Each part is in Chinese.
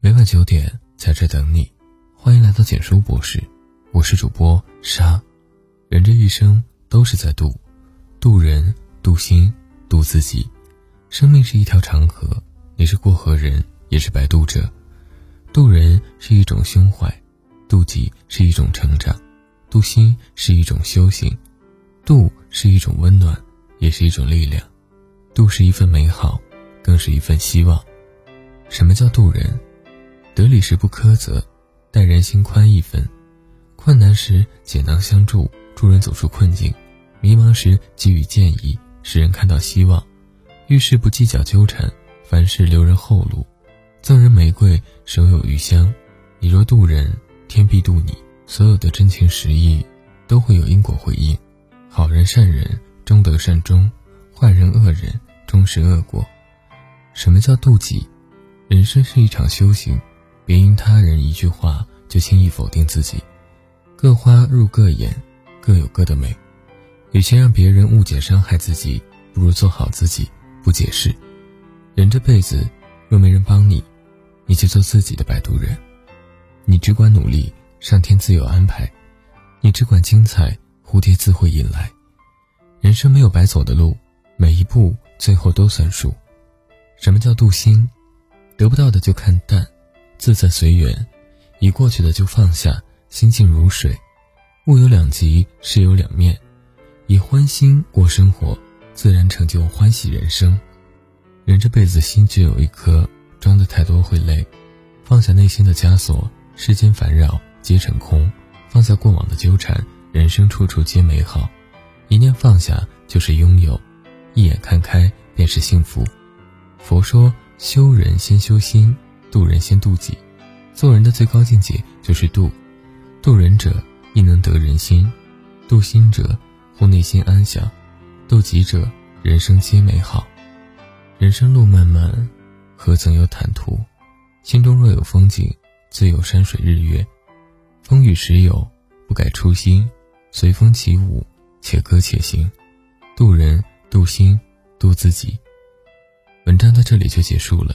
每晚九点在这等你，欢迎来到简书博士，我是主播沙。人这一生都是在渡，渡人、渡心、渡自己。生命是一条长河，你是过河人，也是摆渡者。渡人是一种胸怀，渡己是一种成长，渡心是一种修行，渡是一种温暖，也是一种力量。渡是一份美好，更是一份希望。什么叫渡人？得理时不苛责，待人心宽一分；困难时解囊相助，助人走出困境；迷茫时给予建议，使人看到希望。遇事不计较纠缠，凡事留人后路。赠人玫瑰，手有余香。你若渡人，天必渡你。所有的真情实意，都会有因果回应。好人善人终得善终，坏人恶人终是恶果。什么叫渡己？人生是一场修行。别因他人一句话就轻易否定自己，各花入各眼，各有各的美。与其让别人误解伤害自己，不如做好自己，不解释。人这辈子若没人帮你，你就做自己的摆渡人。你只管努力，上天自有安排；你只管精彩，蝴蝶自会引来。人生没有白走的路，每一步最后都算数。什么叫渡心？得不到的就看淡。自在随缘，已过去的就放下，心静如水。物有两极，事有两面，以欢心过生活，自然成就欢喜人生。人这辈子心只有一颗，装的太多会累。放下内心的枷锁，世间烦扰皆成空；放下过往的纠缠，人生处处皆美好。一念放下就是拥有，一眼看开便是幸福。佛说：修人先修心。渡人先渡己，做人的最高境界就是渡。渡人者亦能得人心，渡心者护内心安详，渡己者人生皆美好。人生路漫漫，何曾有坦途？心中若有风景，自有山水日月。风雨时有，不改初心，随风起舞，且歌且行。渡人、渡心、渡自己。文章到这里就结束了。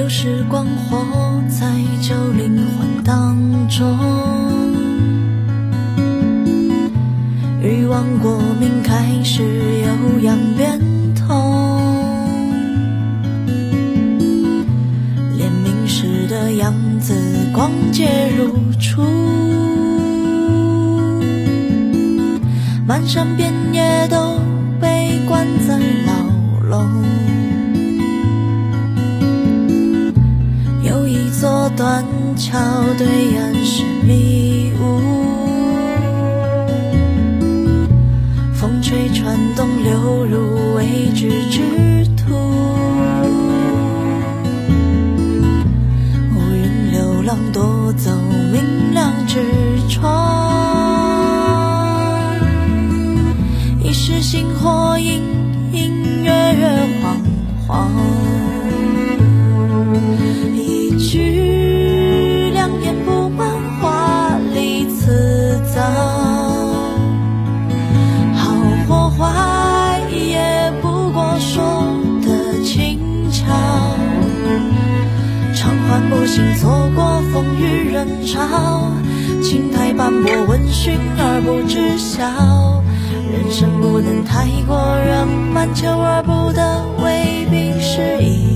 旧时光活在旧灵魂当中，欲望过敏开始有痒变痛，怜悯时的样子光洁如初，漫山遍野桥对岸是迷雾，风吹船动流入未知之途，乌云流浪夺走心错过风雨人潮，青苔斑驳，闻讯而不知晓，人生不能太过圆满，求而不得，未必是因。